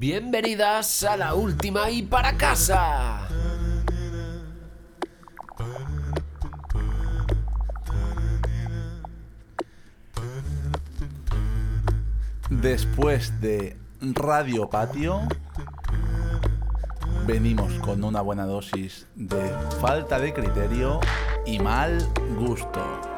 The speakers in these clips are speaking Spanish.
Bienvenidas a la última y para casa. Después de Radio Patio, venimos con una buena dosis de falta de criterio y mal gusto.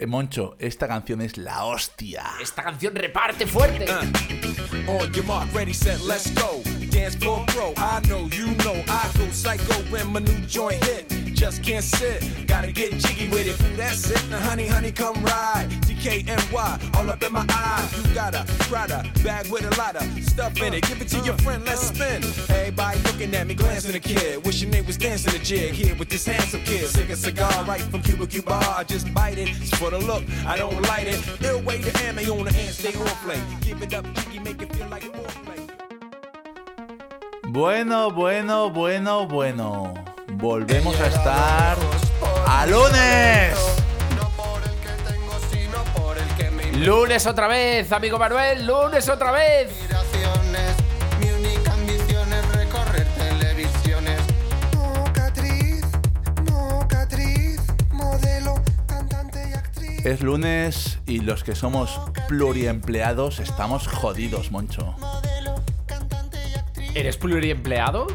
Eh, Moncho, esta canción es la hostia. Esta canción reparte fuerte. On your mark, ready, set, let's go. Dance floor pro, I know, you know, I go psycho when my new joint hit. Just can't sit, gotta get jiggy with it. That's it, now honey, honey, come ride. DKNY, all up in my eye. You got a Prada bag with a lot of stuff in it. Give it to your friend, let's spin. Everybody looking at me, glancing a kid. Wishing they was dancing a jig here with this handsome kid. Sick a cigar right from Cuba Cuba. I just bite it. It's for the look, I don't light it. Ill way to ammo on the hand, stay on play. Give it up, jiggy, make it feel like foreplay. Bueno, bueno, bueno, bueno. Volvemos a estar a lunes. Lunes otra vez, amigo Manuel, lunes otra vez. inspiraciones. Mi única ambición es recorrer televisiones. Mocatriz, mocatriz, modelo, cantante y actriz. Es lunes y los que somos pluriempleados estamos jodidos, Moncho. ¿Eres pluriempleado?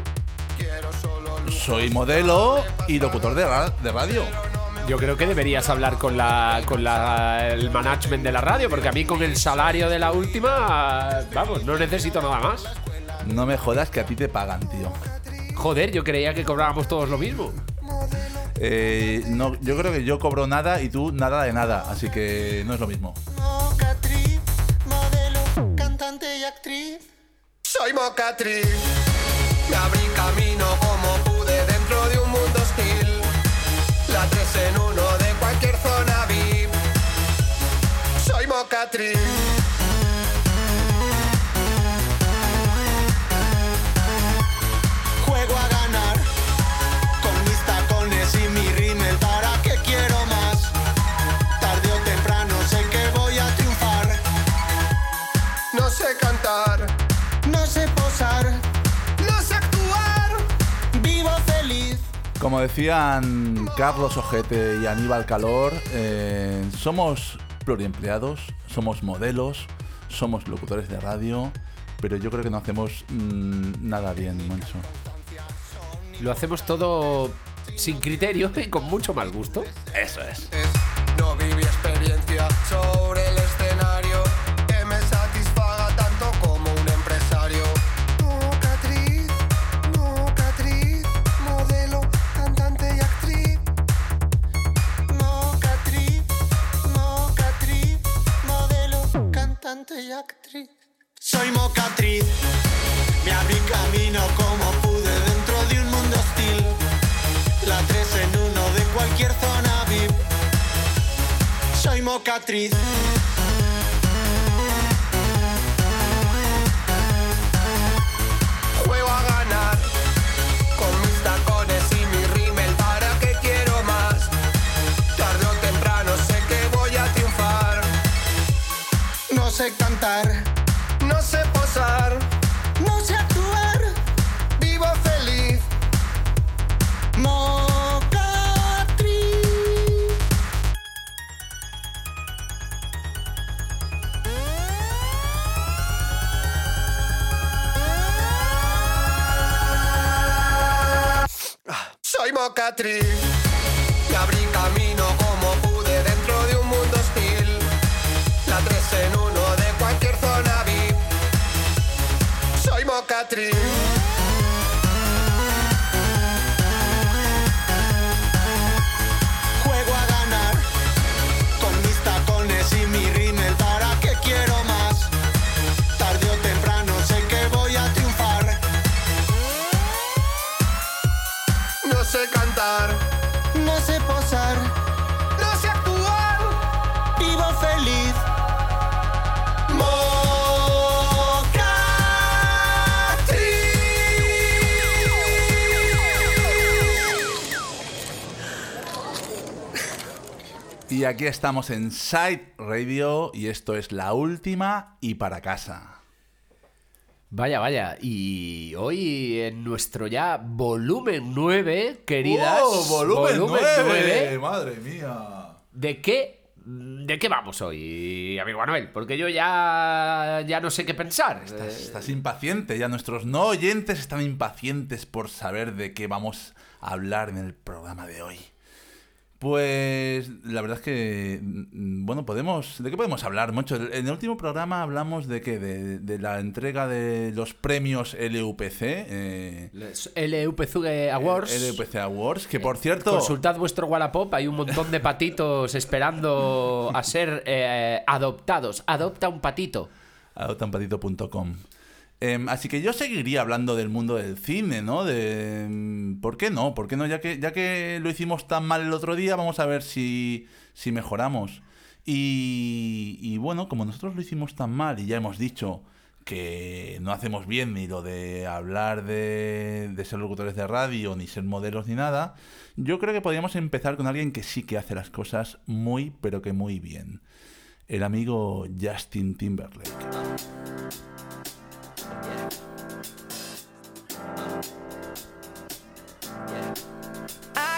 Soy modelo y locutor de, ra- de radio. Yo creo que deberías hablar con la con la, el management de la radio, porque a mí con el salario de la última, vamos, no necesito nada más. No me jodas que a ti te pagan, tío. Joder, yo creía que cobrábamos todos lo mismo. Eh, no, yo creo que yo cobro nada y tú nada de nada, así que no es lo mismo. Mocatriz, modelo, cantante y actriz. Soy Mocatriz. Me abrí camino Juego a ganar con mis tacones y mi rímel. ¿Para qué quiero más? Tarde o temprano sé que voy a triunfar. No sé cantar, no sé posar, no sé actuar. Vivo feliz. Como decían Carlos Ojete y Aníbal Calor, eh, somos pluriempleados, somos modelos, somos locutores de radio, pero yo creo que no hacemos mm, nada bien, Moncho. Lo hacemos todo sin criterio y con mucho mal gusto. Eso es. No viví experiencia sobre aquí estamos en Side Radio y esto es la última y para casa. Vaya, vaya. Y hoy en nuestro ya volumen 9, queridas. ¡Oh, volumen, 9! 9, ¡Madre mía! ¿De qué? ¿De qué vamos hoy, amigo Manuel? Porque yo ya, ya no sé qué pensar. Estás, estás impaciente, ya nuestros no oyentes están impacientes por saber de qué vamos a hablar en el programa de hoy. Pues la verdad es que, mm, bueno, podemos, ¿de qué podemos hablar, mucho? En el último programa hablamos de qué, de, de la entrega de los premios LUPC. Eh, LUPC Awards. LUPC Awards, que por cierto... Consultad vuestro Wallapop, hay un montón de patitos esperando a ser eh, adoptados. Adopta un patito. adoptaunpatito.com. Em, así que yo seguiría hablando del mundo del cine, ¿no? De em, ¿por qué no? ¿Por qué no? Ya que ya que lo hicimos tan mal el otro día, vamos a ver si si mejoramos. Y, y bueno, como nosotros lo hicimos tan mal y ya hemos dicho que no hacemos bien ni lo de hablar de, de ser locutores de radio, ni ser modelos, ni nada, yo creo que podríamos empezar con alguien que sí que hace las cosas muy, pero que muy bien. El amigo Justin Timberlake.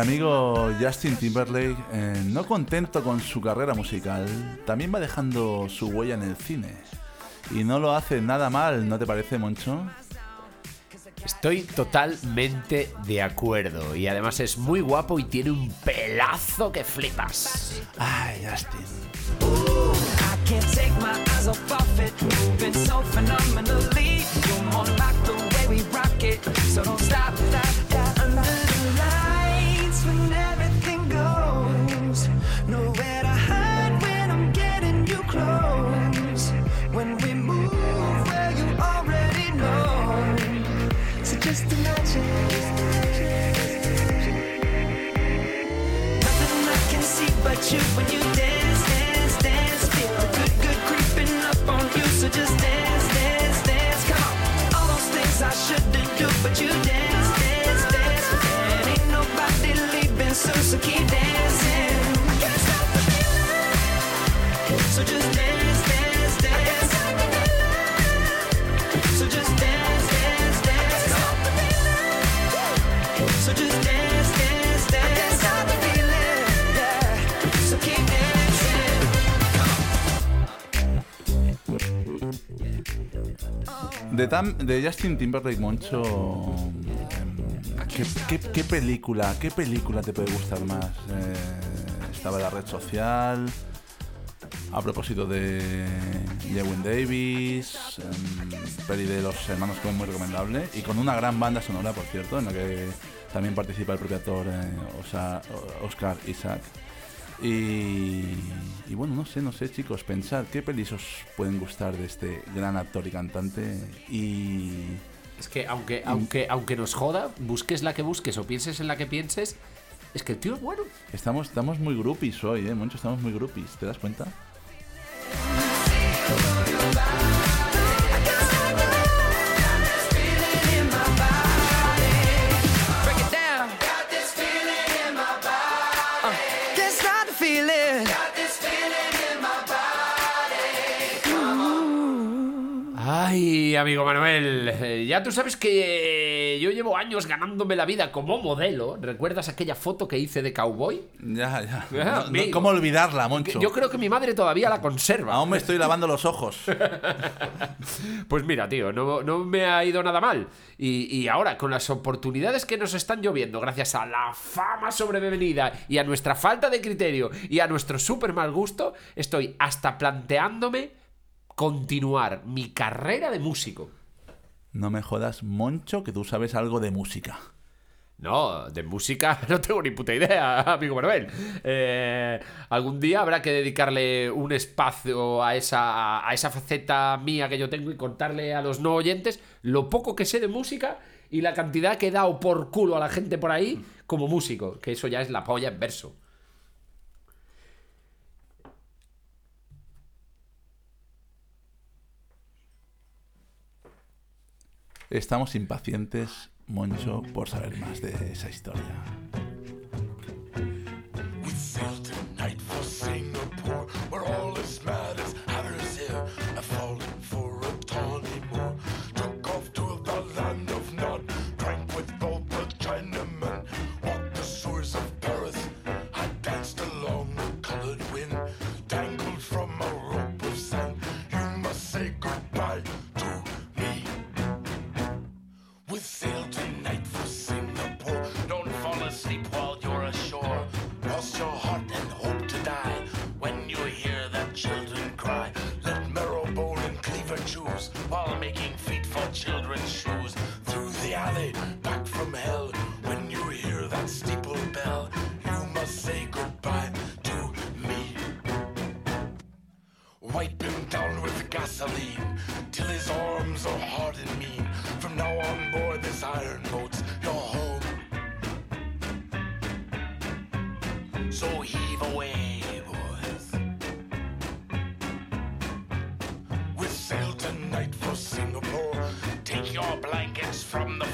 amigo Justin Timberlake, eh, no contento con su carrera musical, también va dejando su huella en el cine. Y no lo hace nada mal, ¿no te parece, Moncho? Estoy totalmente de acuerdo. Y además es muy guapo y tiene un pelazo que flipas. Ay, Justin. You when you dance, dance, dance. Feel the good, good creeping up on you. So just dance, dance, De Justin Timberlake, Moncho. em, ¿qué, película, qué película te puede gustar más? Eh, estaba la red social. A propósito de Lewin Davis, em, peli de los hermanos Coen muy recomendable y con una gran banda sonora, por cierto, en la que también participa el propio actor eh, Oscar Isaac. Y, y bueno, no sé, no sé, chicos, pensad qué pelis os pueden gustar de este gran actor y cantante. Y Es que aunque, aunque, aunque nos joda, busques la que busques o pienses en la que pienses, es que el tío es bueno. estamos, estamos muy groupies hoy, ¿eh? Moncho, estamos muy groupies, ¿te das cuenta? Amigo Manuel, eh, ya tú sabes que yo llevo años ganándome la vida como modelo. ¿Recuerdas aquella foto que hice de cowboy? Ya, ya. Ah, No-. ¿Cómo olvidarla, Moncho? Yo creo que mi madre todavía la conserva. Aún me estoy lavando los ojos. Pues mira, tío, no, no me ha ido nada mal. Y, y ahora, con las oportunidades que nos están lloviendo, gracias a la fama sobrevenida y a nuestra falta de criterio y a nuestro súper mal gusto, estoy hasta planteándome continuar mi carrera de músico. No me jodas, Moncho, que tú sabes algo de música. No, de música no tengo ni puta idea, amigo Manuel. Eh, algún día habrá que dedicarle un espacio a esa, a esa faceta mía que yo tengo y contarle a los no oyentes lo poco que sé de música y la cantidad que he dado por culo a la gente por ahí como músico, que eso ya es la polla en verso. Estamos impacientes, Moncho, por saber más de esa historia. Your blankets from the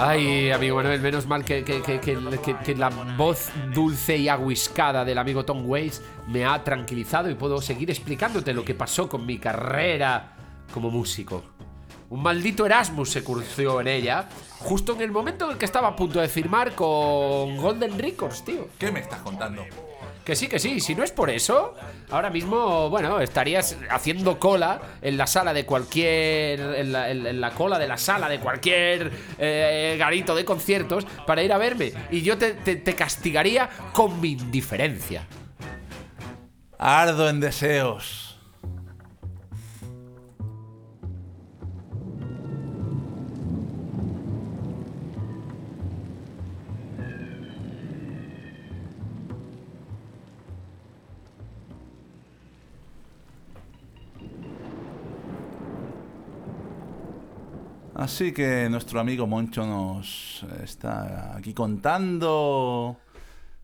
Ay, amigo Manuel, menos mal que, la voz dulce y aguiscada del amigo Tom Waits me ha tranquilizado y puedo seguir explicándote lo que pasó con mi carrera como músico. Un maldito Erasmus se cursió en ella, justo en el momento en el que estaba a punto de firmar con Golden Records, tío. ¿Qué me estás contando? Que sí, que sí, si no es por eso, ahora mismo, bueno, estarías haciendo cola en la sala de cualquier. en la, cola de la sala de cualquier eh, garito de conciertos para ir a verme. Y yo te- te castigaría con mi indiferencia. Ardo en deseos. Así que nuestro amigo Moncho nos está aquí contando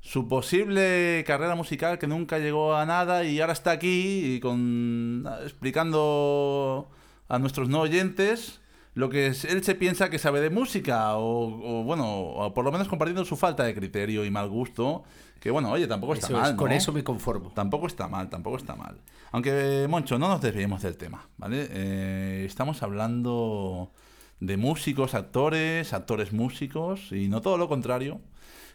su posible carrera musical que nunca llegó a nada y ahora está aquí y con explicando a nuestros no oyentes lo que es- él se piensa que sabe de música o, o, bueno o por lo menos compartiendo su falta de criterio y mal gusto que bueno oye tampoco está es, mal con ¿no? eso me conformo. Tampoco está mal, tampoco está mal. Aunque, Moncho, no nos desviemos del tema, ¿vale? Eh, estamos hablando de músicos, actores, actores músicos, y no todo lo contrario,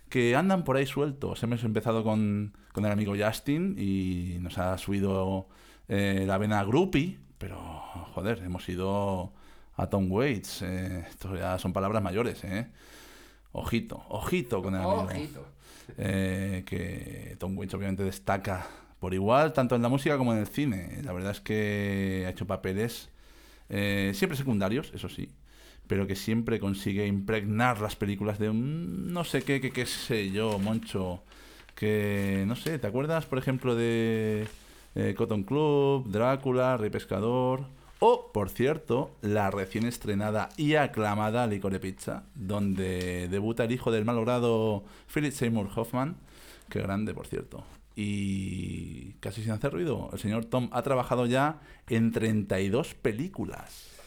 que andan por ahí sueltos. Hemos empezado con, con el amigo Justin y nos ha subido eh, la vena groupie, pero, joder, hemos ido a Tom Waits. eh, esto ya son palabras mayores, ¿eh? Ojito, ojito con el amigo. Ojito. Eh, que Tom Waits obviamente destaca por igual, tanto en la música como en el cine. La verdad es que ha hecho papeles eh, siempre secundarios, eso sí, pero que siempre consigue impregnar las películas de un no sé qué, qué, qué sé yo, Moncho. Que no sé, ¿te acuerdas, por ejemplo, de eh, Cotton Club, Drácula, Repescador? O, por cierto, la recién estrenada y aclamada Licor de Pizza, donde debuta el hijo del malogrado Philip Seymour Hoffman. Qué grande, por cierto. Y casi sin hacer ruido, el señor Tom ha trabajado ya en 32 películas.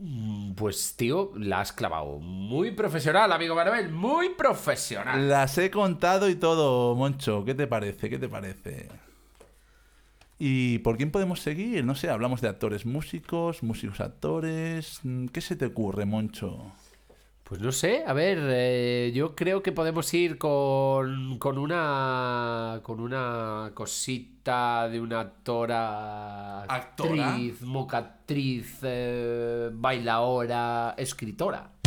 Mm, pues tío, la has clavado. Muy profesional, amigo Manuel, muy profesional. Las he contado y todo, Moncho. ¿Qué te parece? ¿Qué te parece? ¿Y por quién podemos seguir? No sé, hablamos de actores músicos, músicos actores. Mm, ¿Qué se te ocurre, Moncho? Pues no sé, a ver, eh, yo creo que podemos ir con, con una con una cosita de una actora, actriz, mocatriz, eh, bailaora, escritora.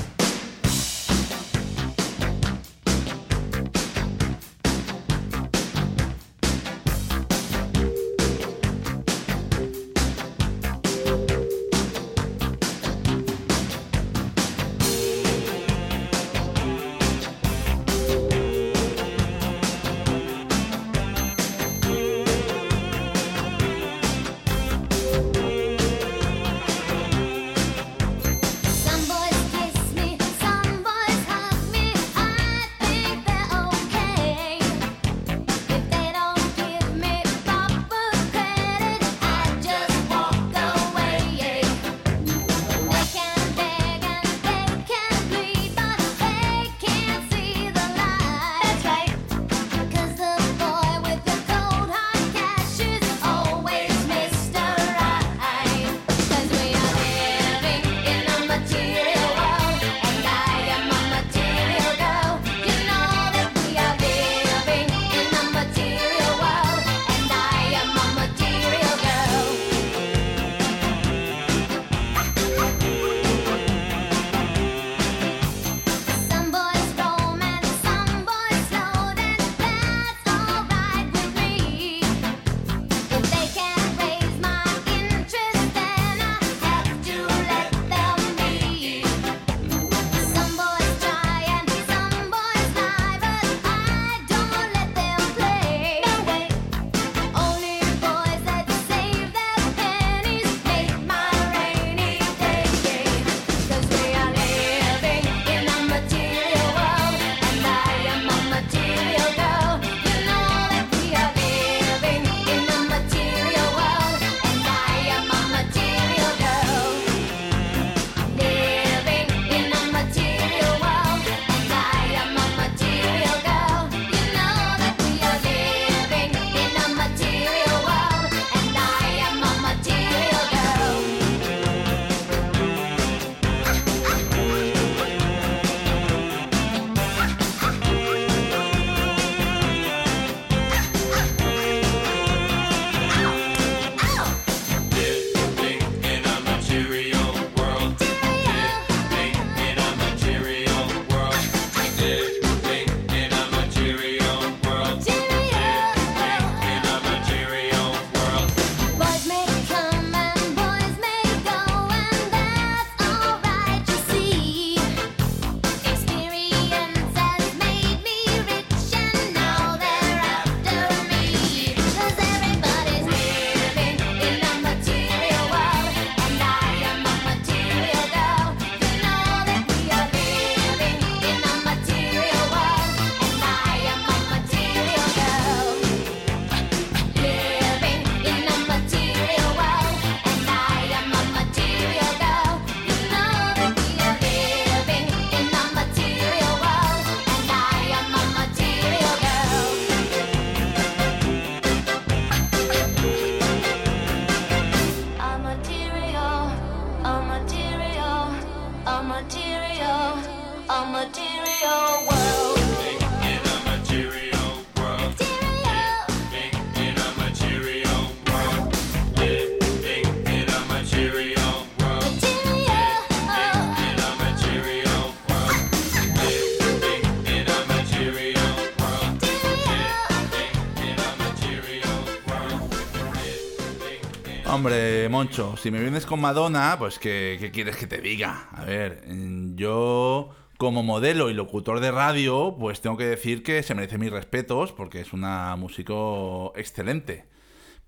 Moncho, si me vienes con Madonna, pues ¿qué, quieres que te diga? A ver, mm, yo como modelo y locutor de radio, pues tengo que decir que se merece mis respetos porque es una músico excelente.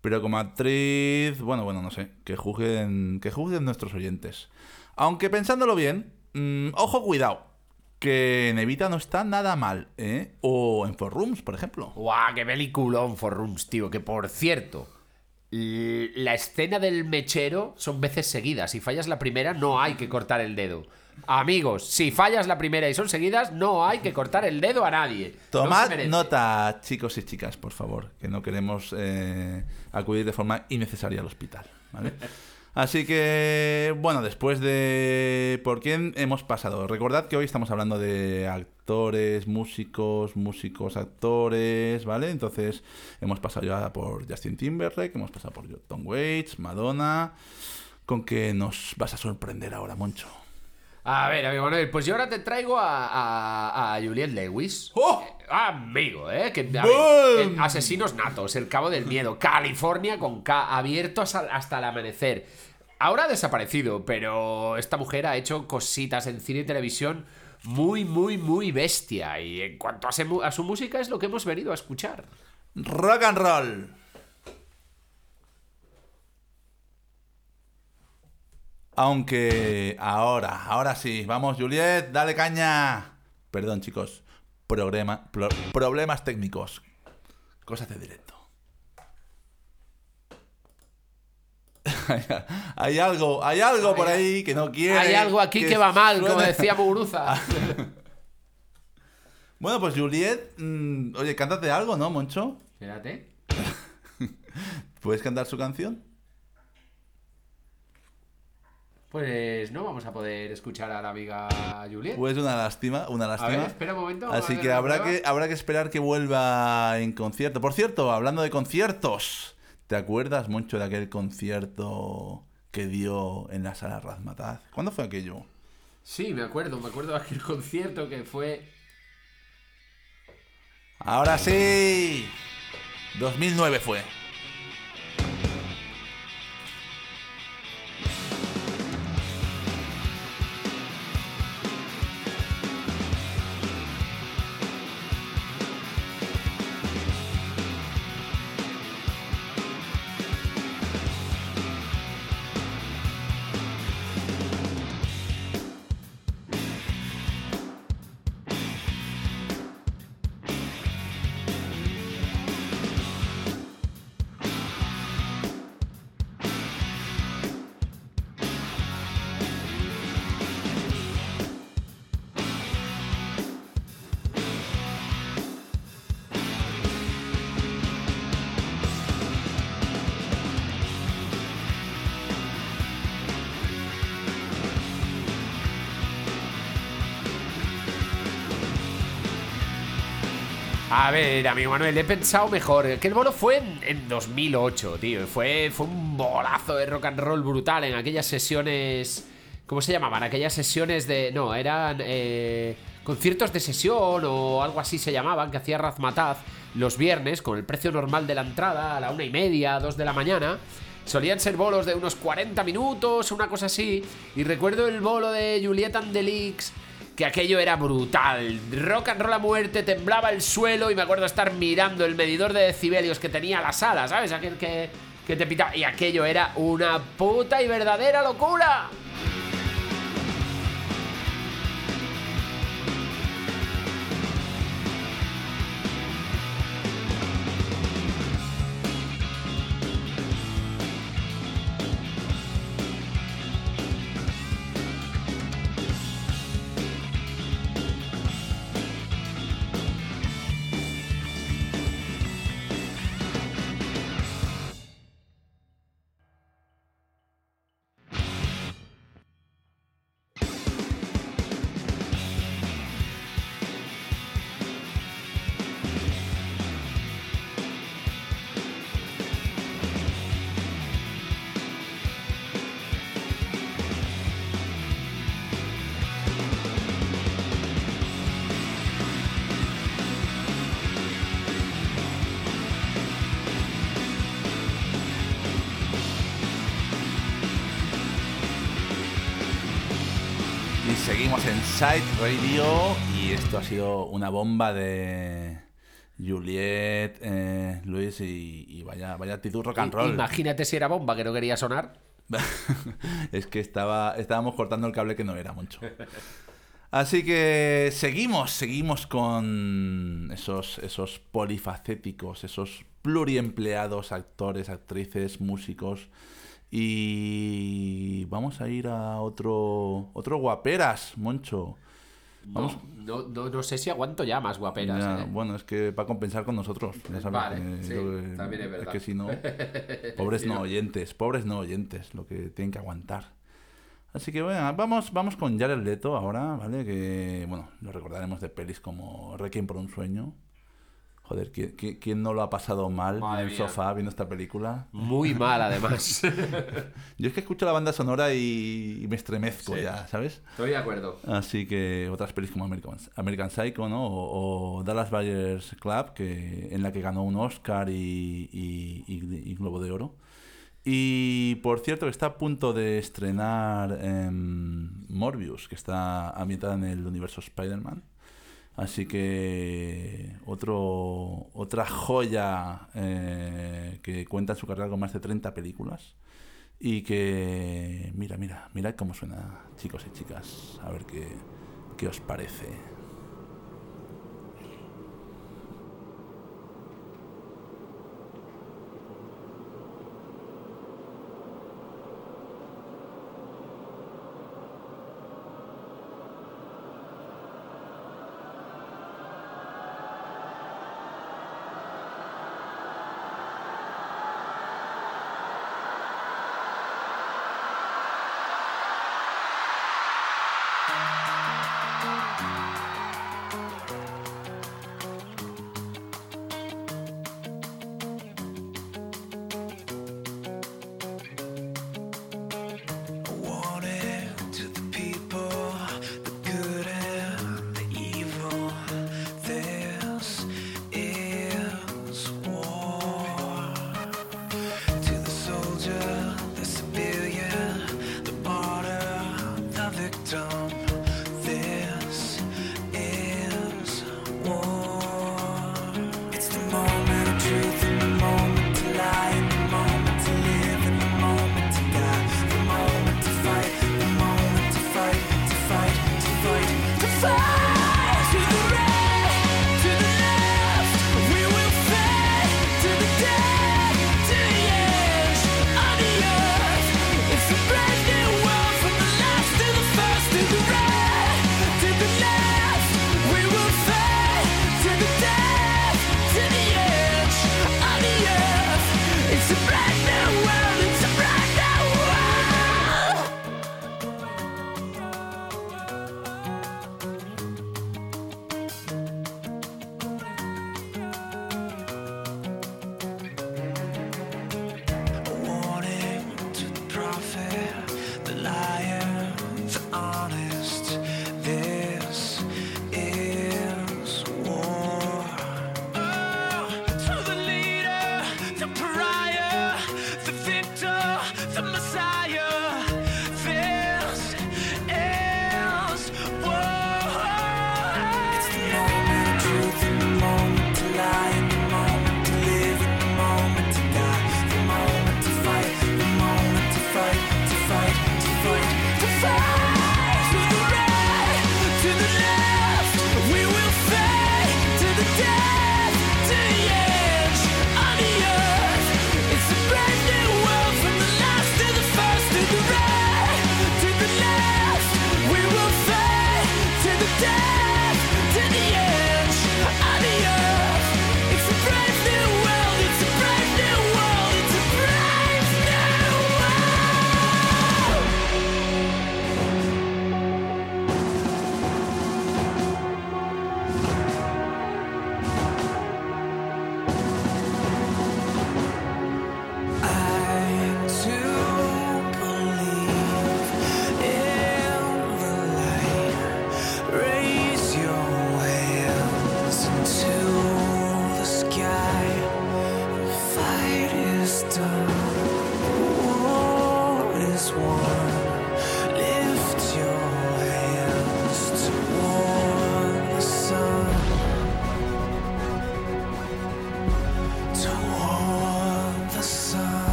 Pero como actriz, bueno, bueno, no sé, que juzguen, que juzguen nuestros oyentes. Aunque pensándolo bien, mmm, ojo, cuidado, que en Evita no está nada mal, ¿eh? O en For Rooms, por ejemplo. ¡Guau, qué peliculón For Rooms, tío! Que por cierto, la escena del mechero son veces seguidas. Si fallas la primera, no hay que cortar el dedo. Amigos, si fallas la primera y son seguidas, no hay que cortar el dedo a nadie. Tomad nota, chicos y chicas, por favor, que no queremos eh, acudir de forma innecesaria al hospital. ¿vale? Así que, bueno, después de por quién hemos pasado. Recordad que hoy estamos hablando de actores, músicos, músicos, actores, ¿vale? Entonces, hemos pasado ya por Justin Timberlake, hemos pasado por Tom Waits, Madonna. ¿Con qué nos vas a sorprender ahora, Moncho? A ver, amigo Manuel, pues yo ahora te traigo a, a, a Juliette Lewis. ¡Oh! Eh, amigo, ¿eh? Que, eh, Asesinos Natos, El Cabo del Miedo, California con K, abierto hasta, hasta el amanecer. Ahora ha desaparecido, pero esta mujer ha hecho cositas en cine y televisión muy, muy, muy bestia. Y en cuanto a, su música es lo que hemos venido a escuchar. Rock and roll. Aunque ahora, ahora sí, vamos Juliet, dale caña. Perdón chicos, problemas técnicos, cosas de directo. hay algo, hay algo por ahí que no quiere. Hay algo aquí que, va mal, como decía Muguruza. Bueno, pues Juliet, mm, oye, cántate algo, ¿no, Moncho? Espérate. ¿Puedes cantar su canción? Pues no vamos a poder escuchar a la amiga Juliet. Pues una lástima, una lástima. ver, espera un momento, Así que habrá que habrá que esperar que vuelva en concierto. Por cierto, hablando de conciertos, ¿te acuerdas mucho de aquel concierto que dio en la sala Razmataz? ¿Cuándo fue aquello? Sí, me acuerdo, me acuerdo de aquel concierto que fue. Ahora sí. 2009 fue. A ver, amigo Manuel, he pensado mejor. Que el bolo fue en, en 2008, tío. Fue, fue un bolazo de rock and roll brutal en aquellas sesiones. ¿Cómo se llamaban? Aquellas sesiones de. No, eran. eh, conciertos de sesión o algo así se llamaban, que hacía Razmataz los viernes con el precio normal de la entrada a la una y media, dos de la mañana. Solían ser bolos de unos 40 minutos, una cosa así. Y recuerdo el bolo de Juliet and the Leaks, que aquello era brutal. Rock and roll a muerte, temblaba el suelo y me acuerdo estar mirando el medidor de decibelios que tenía la sala, ¿sabes? Aquel que, que te pitaba. Y aquello era una puta y verdadera locura. Seguimos en Side Radio y esto ha sido una bomba de Juliet, eh, Luis y, y vaya, vaya actitud rock and roll. Imagínate si era bomba que no quería sonar. es que estaba, estábamos cortando el cable que no era mucho. Así que seguimos, seguimos con esos, esos polifacéticos, esos pluriempleados actores, actrices, músicos. Y vamos a ir a otro, otro guaperas, Moncho. Vamos, No, no, no sé si aguanto ya más guaperas. ya, ¿eh? Bueno, es que para compensar con nosotros. ya sabes Vale, sí, que- también es verdad. que si no, pobres no- oyentes, pobres no oyentes, lo que tienen que aguantar. Así que bueno, vamos, vamos con Jared Leto ahora, ¿vale? Que, bueno, lo recordaremos de pelis como Requiem por un sueño. Joder, ¿quién, quién- quién no lo ha pasado mal Madre en el mía. sofá viendo esta película? Muy mal, además. Yo es que escucho la banda sonora y, y me estremezco Sí. ya, ¿sabes? Estoy de acuerdo. Así que otras pelis como American, American Psycho, ¿no? O, o Dallas Buyers Club, que, en la que ganó un Oscar y, y- y- y Globo de Oro. Y por cierto, que está a punto de estrenar em, Morbius, que está ambientada en el universo Spider-Man. Así que otro, otra joya eh, que cuenta en su carrera con más de 30 películas. Y que, mira, mira, mirad cómo suena, chicos y chicas. A ver qué, qué os parece.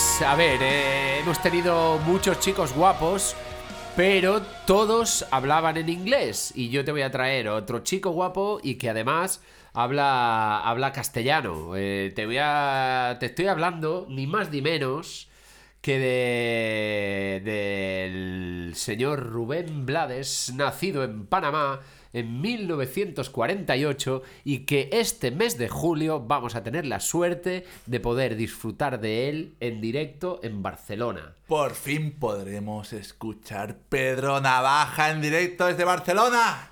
Pues a ver, eh, hemos tenido muchos chicos guapos, pero todos hablaban en inglés. Y yo te voy a traer otro chico guapo y que además habla, habla castellano. Eh, te voy a. Te estoy hablando, ni más ni menos, que de. del señor Rubén Blades, nacido en Panamá en 1948 y que este mes de julio vamos a tener la suerte de poder disfrutar de él en directo en Barcelona. Por fin podremos escuchar Pedro Navaja en directo desde Barcelona.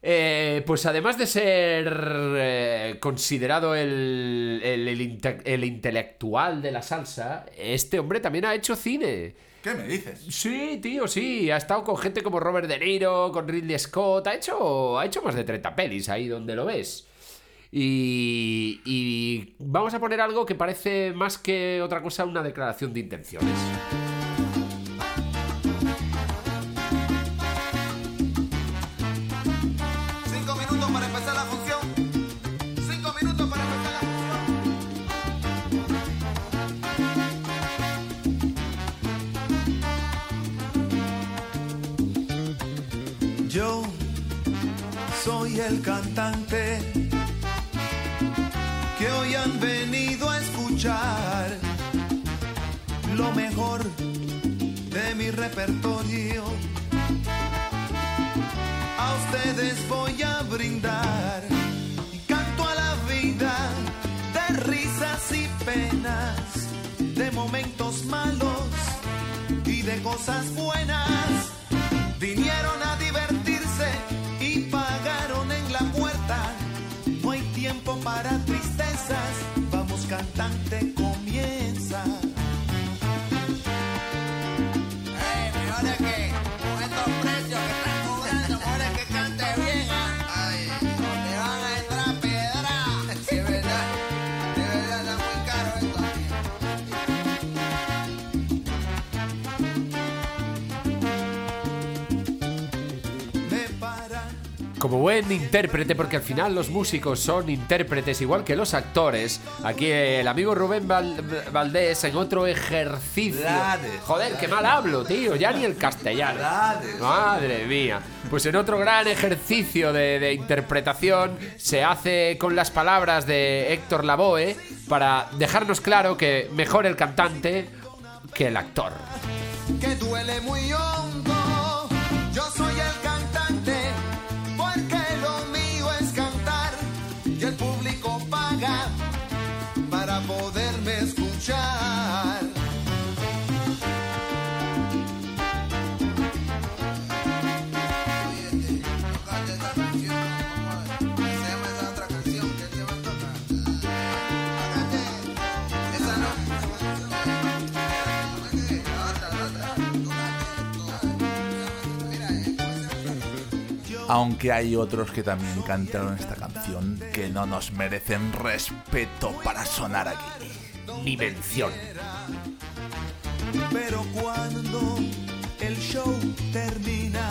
Eh, pues además de ser eh, considerado el, el- el inte- el intelectual de la salsa, este hombre también ha hecho cine. ¿Qué me dices? Sí, tío, sí. Ha estado con gente como Robert De Niro, con Ridley Scott. Ha hecho, ha hecho más de 30 pelis ahí donde lo ves. Y, y vamos a poner algo que parece más que otra cosa una declaración de intenciones. Que hoy han venido a escuchar lo mejor de mi repertorio. A ustedes voy a brindar y canto a la vida de risas y penas, de momentos malos y de cosas buenas. Vinieron a para Como buen intérprete, porque al final los músicos son intérpretes igual que los actores, aquí el amigo Rubén Val- Valdés en otro ejercicio. Blades, Joder, qué mal hablo, tío, ya ni el castellano. Blades. Madre mía. Pues en otro gran ejercicio de, de interpretación se hace con las palabras de Héctor Lavoe para dejarnos claro que mejor el cantante que el actor. que duele muy hondo. Aunque hay otros que también cantaron esta canción que no nos merecen respeto para sonar aquí. Ni mención. Pero cuando el show termina,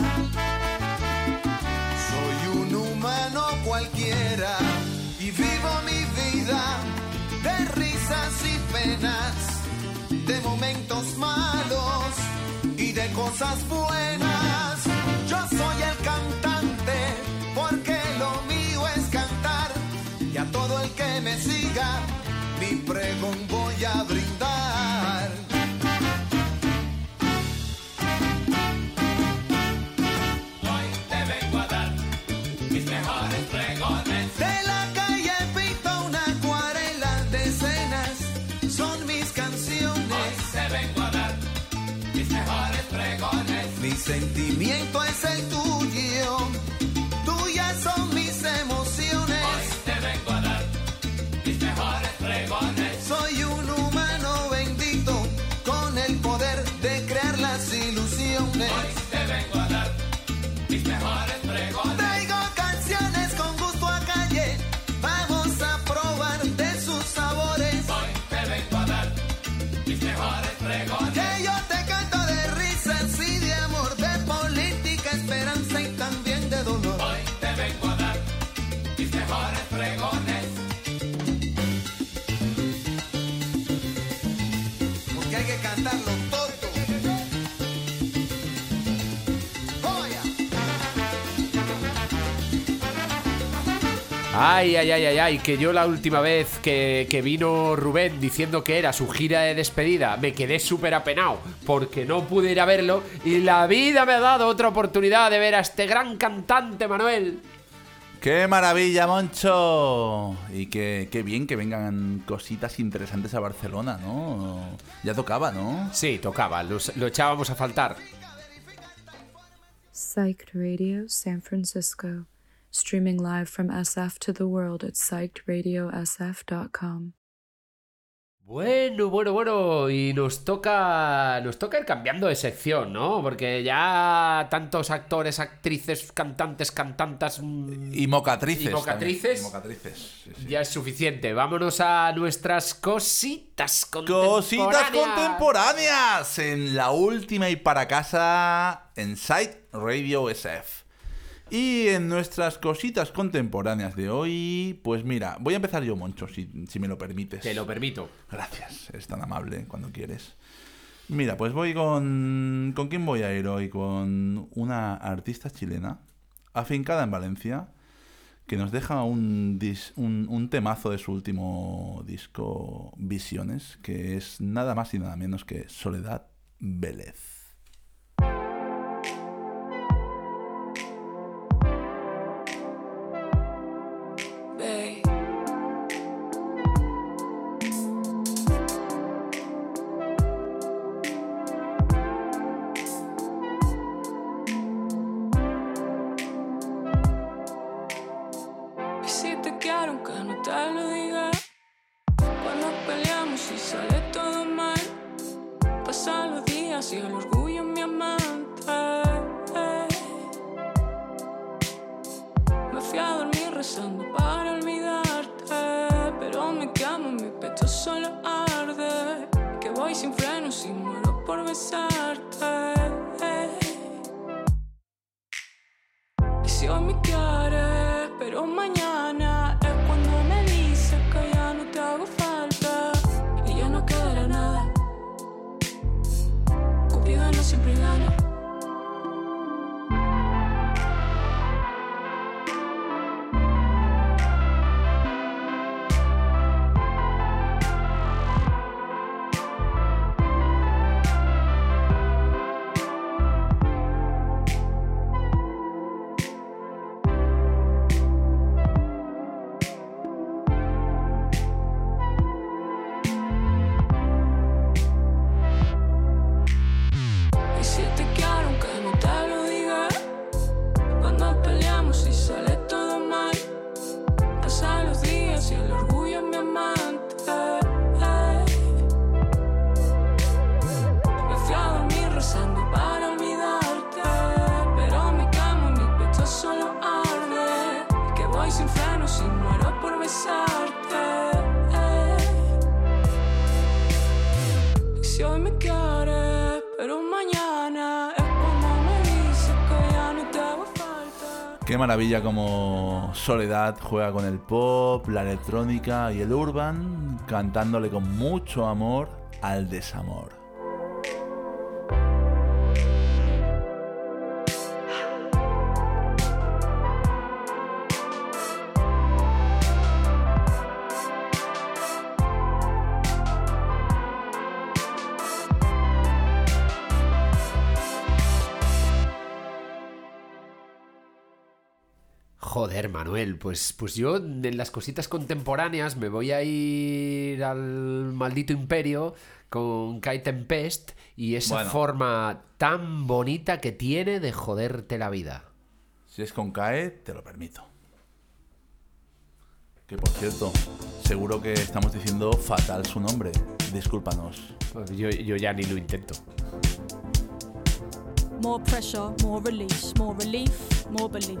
soy un humano cualquiera y vivo mi vida de risas y penas, de momentos malos y de cosas buenas. Voy a brindar. Ay, ay, ay, ay, ay, que yo la última vez que, que vino Rubén diciendo que era su gira de despedida, me quedé súper apenado porque no pude ir a verlo y la vida me ha dado otra oportunidad de ver a este gran cantante, Manuel. ¡Qué maravilla, Moncho! Y qué, qué bien que vengan cositas interesantes a Barcelona, ¿no? Ya tocaba, ¿no? Sí, tocaba, lo, lo echábamos a faltar. Psyched Radio San Francisco, streaming live from SF to the world at psychedradiosf.com. Bueno, bueno, bueno, y nos toca nos toca ir cambiando de sección, ¿no? Porque ya tantos actores, actrices, cantantes, cantantas mm, Y mocatrices. ¿Y mocatrices? y mocatrices, sí, sí. ya es suficiente. Vámonos a nuestras cositas contemporáneas. Cositas contemporáneas en la última y para casa en Site Radio SF. Y en nuestras cositas contemporáneas de hoy, pues mira, voy a empezar yo, Moncho, si, si me lo permites. Te lo permito. Gracias, eres tan amable cuando quieres. Mira, pues voy con... ¿Con quién voy a ir hoy? Con una artista chilena, afincada en Valencia, que nos deja un, dis- un, un temazo de su último disco, Visiones, que es nada más y nada menos que Soledad Vélez. Cipriano. Maravilla como Soledad juega con el pop, la electrónica y el urban, cantándole con mucho amor al desamor. Manuel, pues, pues yo en las cositas contemporáneas me voy a ir al maldito imperio con Kai Tempest y esa Bueno. forma tan bonita que tiene de joderte la vida. Si es con CAE, te lo permito. Que por cierto, seguro que estamos diciendo fatal su nombre. Discúlpanos. Pues Yo, yo ya ni lo intento. More pressure, more release, more relief, more belief.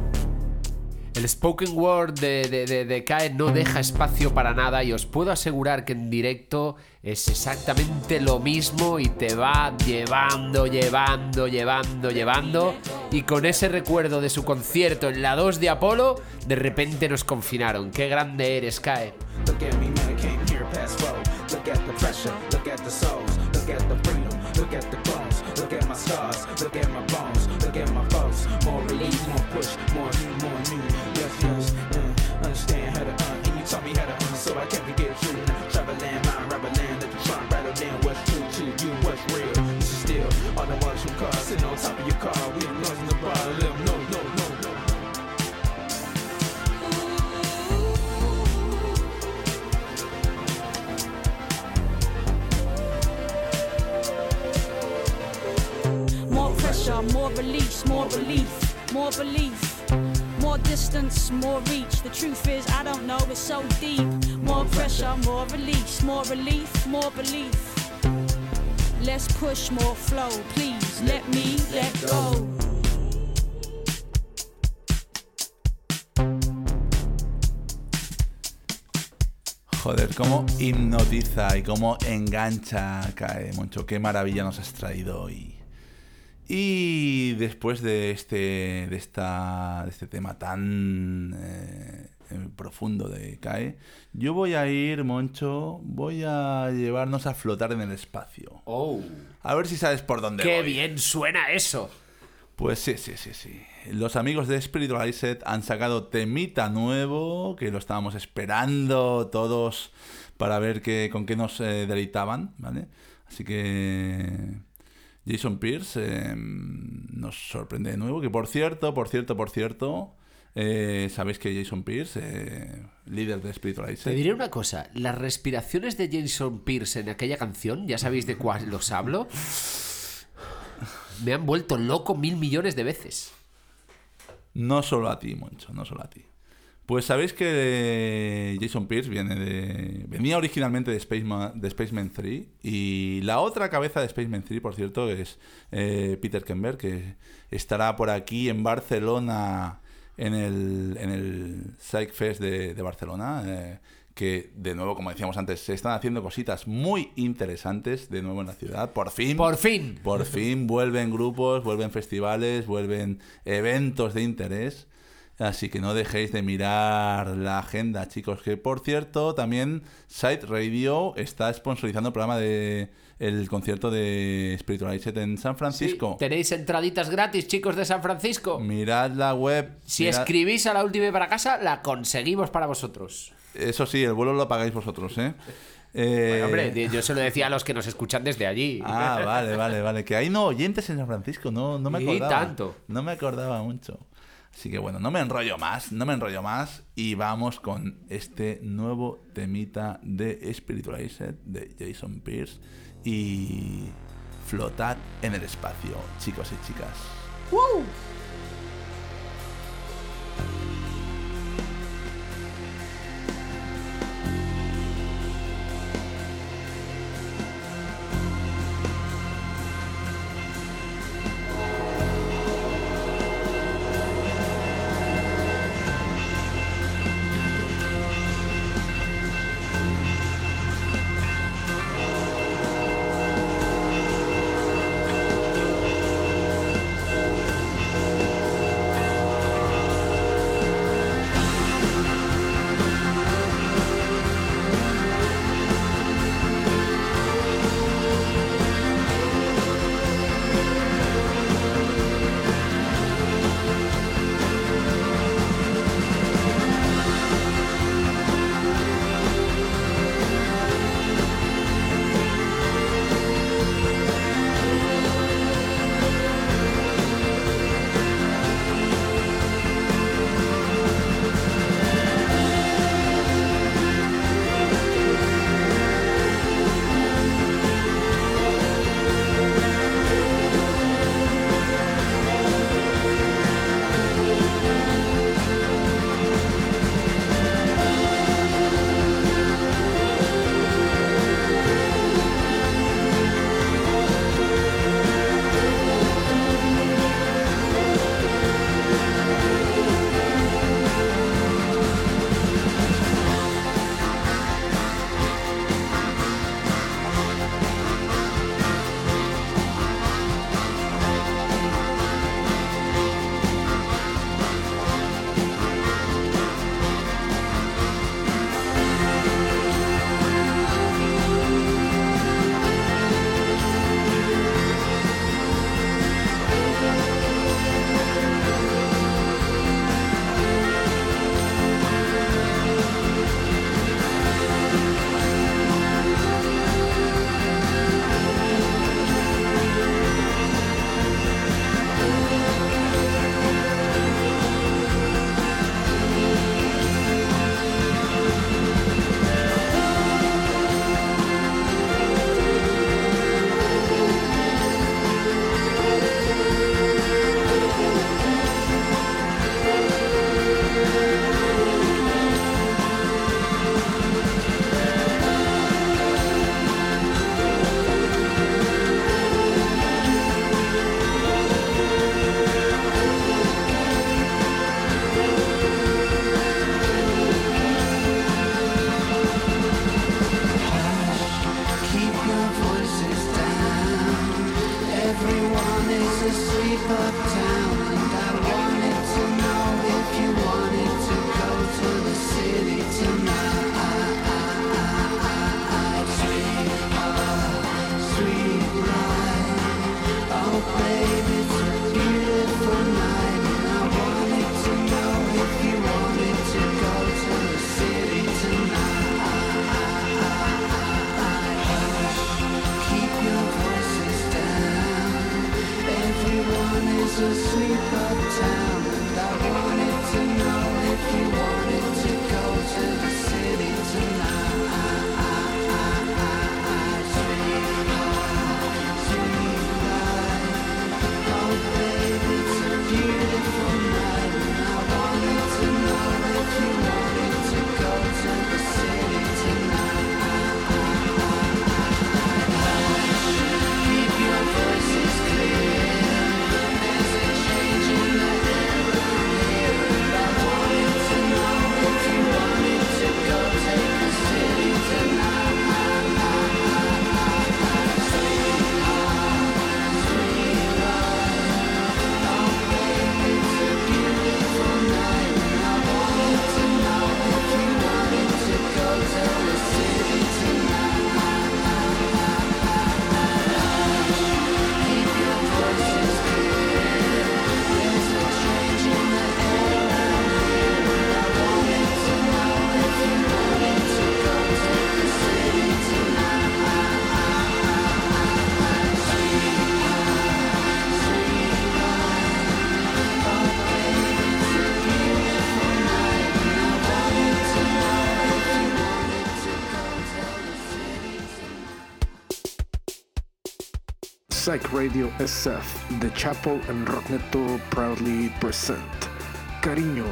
El spoken word de, de, de, de Kae no deja espacio para nada y os puedo asegurar que en directo es exactamente lo mismo y te va llevando, llevando, llevando, llevando. Y con ese recuerdo de su concierto en la 2 de Apolo, de repente nos confinaron. ¡Qué grande eres, Kae! Pressure, more release, more relief, more belief. More distance, more reach. The truth is, I don't know, it's so deep. More pressure, more release, more relief, more belief. Let's push more flow, please. Let me let go. Joder, cómo hipnotiza y cómo engancha cae mucho. Qué maravilla nos has traído hoy. Y después de este, de esta, de este tema tan eh, eh, profundo de CAE, yo voy a ir, Moncho, voy a llevarnos a flotar en el espacio. ¡Oh! A ver si sabes por dónde ¡Qué voy. bien suena eso! Pues sí, sí, sí, sí. Los amigos de Spiritualized han sacado temita nuevo, que lo estábamos esperando todos para ver qué, con qué nos eh, deleitaban, ¿vale? Así que Jason Pierce eh, nos sorprende de nuevo, que por cierto, por cierto, por cierto, eh, sabéis que Jason Pierce, eh, líder de Spiritualized, Te diré una cosa, las respiraciones de Jason Pierce en aquella canción, ya sabéis de cuál os hablo, me han vuelto loco mil millones de veces. No solo a ti, Moncho, no solo a ti. Pues sabéis que Jason Pierce viene de, venía originalmente de Spaceman, de Spaceman 3 y la otra cabeza de Spaceman 3, por cierto, es eh, Peter Kember, que estará por aquí en Barcelona en el, en el Psych Fest de, de Barcelona. eh, que de nuevo, como decíamos antes, se están haciendo cositas muy interesantes de nuevo en la ciudad. Por fin. Por fin. Por fin vuelven grupos, vuelven festivales, vuelven eventos de interés. Así que no dejéis de mirar la agenda, chicos. Que por cierto, también Site Radio está sponsorizando el programa de el concierto de Spiritualized en San Francisco. Tenéis entraditas gratis, chicos de San Francisco. Mirad la web. Si mirad- escribís a la última y para casa, la conseguimos para vosotros. Eso sí, el vuelo lo pagáis vosotros, ¿eh? Eh, Bueno, hombre, yo se lo decía a los que nos escuchan desde allí. Ah, vale, vale, vale. Que hay no oyentes en San Francisco, no, no me Y acordaba. tanto. No me acordaba mucho. Así que bueno, no me enrollo más, no me enrollo más. Y vamos con este nuevo temita de Spiritualized de Jason Pierce. Y flotad en el espacio, chicos y chicas. Psych Radio SF, The Chapel and Rockneto proudly present Cariño,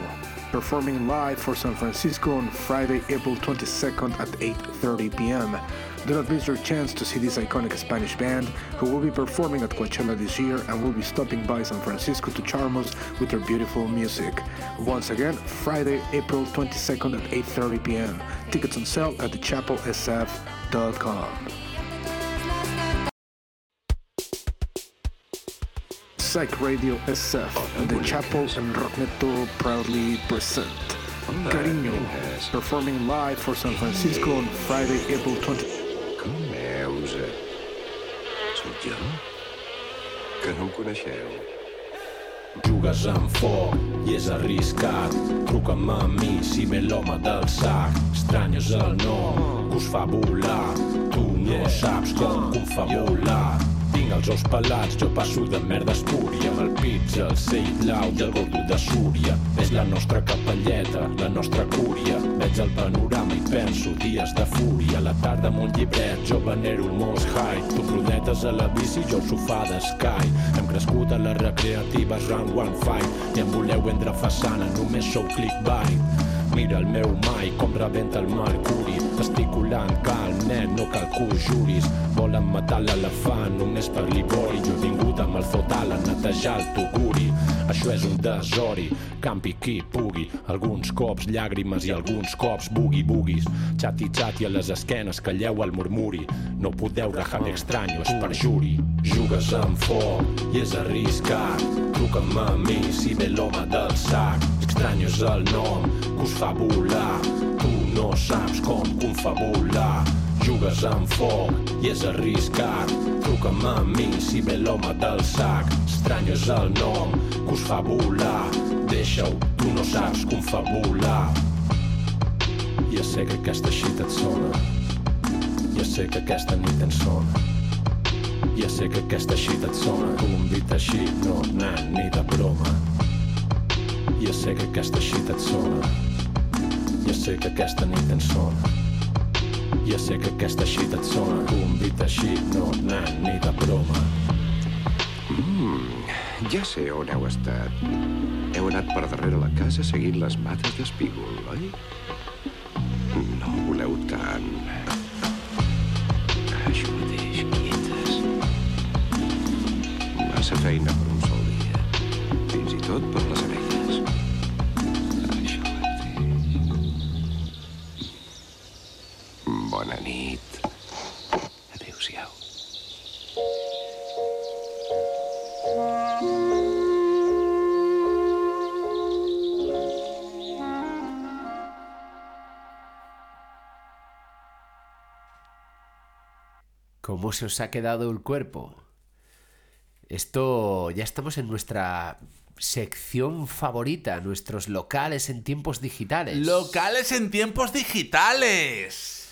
performing live for San Francisco on Friday, April 22nd at 8.30 p.m. Do not miss your chance to see this iconic Spanish band who will be performing at Coachella this year and will be stopping by San Francisco to charm us with their beautiful music. Once again, Friday, April 22nd at 8.30 p.m. Tickets on sale at thechapelsf.com. Psych Radio SF, The Chapel and Rockneto proudly present Cariño, performing live for San Francisco on Friday, April 20. Com veus? Soc jo? Que no em coneixeu? Jugues amb foc i és arriscat. Truca'm a mi si ve l'home del sac. Estranyes el nom que us fa volar. Tu no saps com confabular. Tinc els ous pelats, jo passo de merda espúria amb el pizza, el cell blau i el gordo de Súria. És la nostra capelleta, la nostra cúria. Veig el panorama i penso dies de fúria. A la tarda amb un llibret, jo venero el high. Tu prodetes a la bici, jo al sofà d'Sky. Hem crescut a les recreatives round one fight i em voleu vendre façana, només sou clickbait. Mira el meu mai, com rebenta el mercuri. Estic colant calm, nen, no cal que ho juris. Volen matar l'elefant només per l'ivori. Jo vingut amb el zotal a netejar el tuguri. Això és un desori, campi qui pugui. Alguns cops llàgrimes i alguns cops boogie-boogies. Xati-xati a les esquenes, calleu el murmuri. No podeu rajar d'extranyo, és perjuri. Jugues amb foc i és arriscat. Truca'm a mi si ve l'home del sac. Extraño és el nom que us fa volar. Tu no saps com confabular. Jugues amb foc i és arriscat. Truca'm a mi si ve l'home del sac. Estrany és el nom que us fa volar. Deixa-ho, tu no saps confabular. Ja sé que aquesta xita et sona. Ja sé que aquesta nit en sona. Ja sé que aquesta xita et sona. Convita així, no, nan, ni de broma. Ja sé que aquesta xita et sona. Ja sé que aquesta nit en sona. Ja sé que aquesta xita et sona. Convita així, no, nan, ni de broma. Mm, ja sé on heu estat. Heu anat per darrere la casa seguint les mates d'espígol, oi? No voleu tant. Això mateix, quietes. Massa feina per un sol dia. Fins i tot per les abelles. ¿Cómo se os ha quedado el cuerpo? Esto ya estamos en nuestra sección favorita, nuestros locales en tiempos digitales. Locales en tiempos digitales.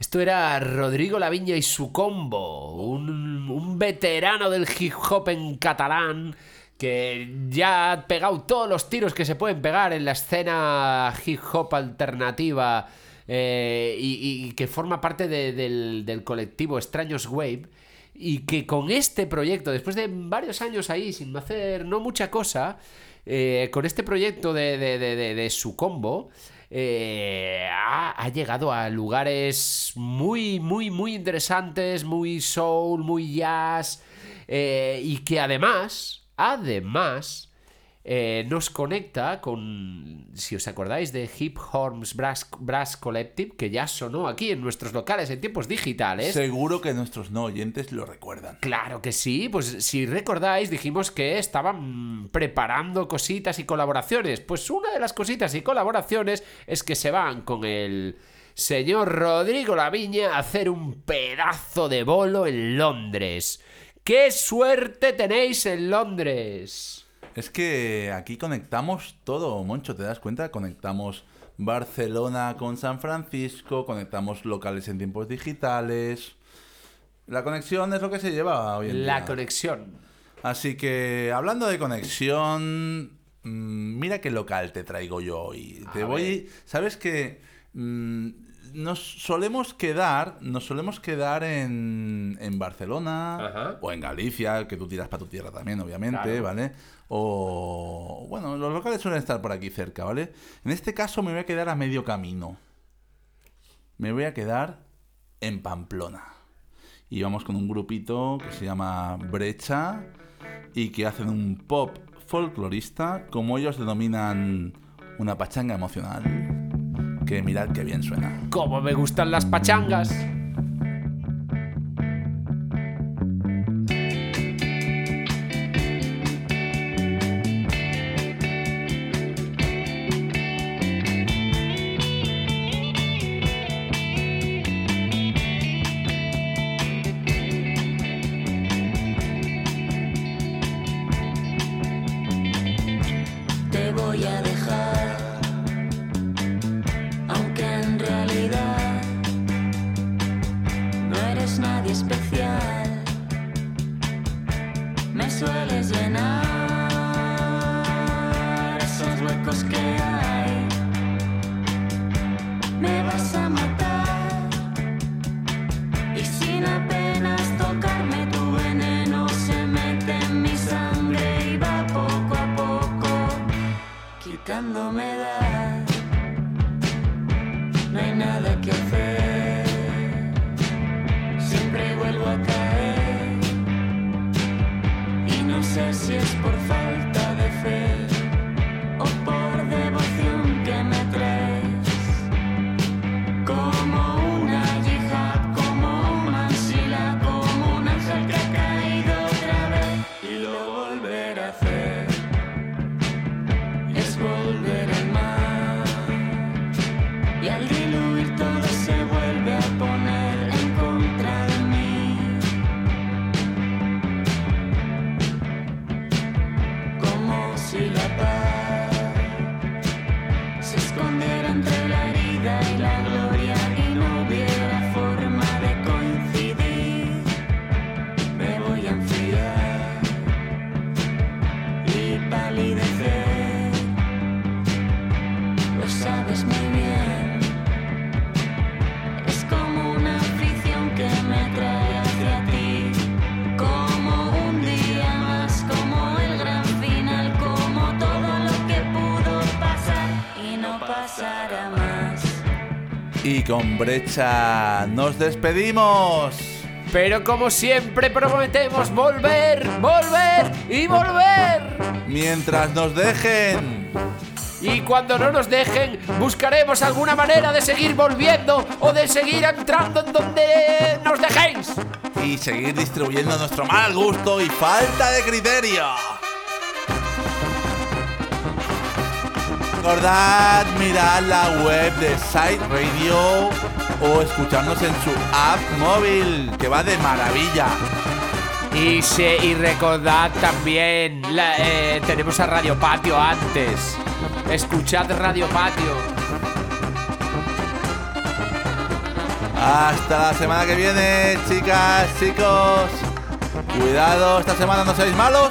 Esto era Rodrigo Laviña y su combo, un, veterano del hip hop en catalán que ya ha pegado todos los tiros que se pueden pegar en la escena hip hop alternativa eh, y, que forma parte de- del, colectivo Extraños Wave y que con este proyecto, después de varios años ahí sin hacer no mucha cosa, eh, con este proyecto de su combo, eh, ha, llegado a lugares muy, muy, muy interesantes, muy soul, muy jazz, eh, y que además, además, eh, nos conecta con, si os acordáis de Hip Horns Brass, Brass Collective, que ya sonó aquí en nuestros locales en tiempos digitales. Seguro que nuestros no oyentes lo recuerdan. Claro que sí, pues si recordáis dijimos que estaban preparando cositas y colaboraciones. Pues una de las cositas y colaboraciones es que se van con el señor Rodrigo Laviña a hacer un pedazo de bolo en Londres. ¡Qué suerte tenéis en Londres! Es que aquí conectamos todo, Moncho, ¿te das cuenta? Conectamos Barcelona con San Francisco, conectamos locales en tiempos digitales. La conexión es lo que se lleva hoy en La día. conexión. Así que, hablando de conexión, mm, mira qué local te traigo yo hoy. A Te ver. voy. ¿Sabes que nos solemos quedar, nos solemos quedar en, en Barcelona Ajá. o en Galicia, que tú tiras para tu tierra también, obviamente, Claro. ¿vale? O bueno, los locales suelen estar por aquí cerca, ¿vale? En este caso me voy a quedar a medio camino. Me voy a quedar en Pamplona. Y vamos con un grupito que se llama Brecha y que hacen un pop folclorista, como ellos denominan una pachanga emocional. Que mirad qué bien suena. ¡Cómo me gustan las pachangas! Con Brecha nos despedimos. Pero como siempre prometemos volver, volver y volver. Mientras nos dejen. Y cuando no nos dejen, buscaremos alguna manera de seguir volviendo o de seguir entrando en donde nos dejéis. Y seguir distribuyendo nuestro mal gusto y falta de criterio. Recordad, mirad la web de Site Radio o escucharnos en su app móvil, que va de maravilla. Y, se, y recordad también, la- eh, tenemos a Radio Patio antes. Escuchad Radio Patio. Hasta la semana que viene, chicas, chicos. Cuidado, esta semana no seáis malos.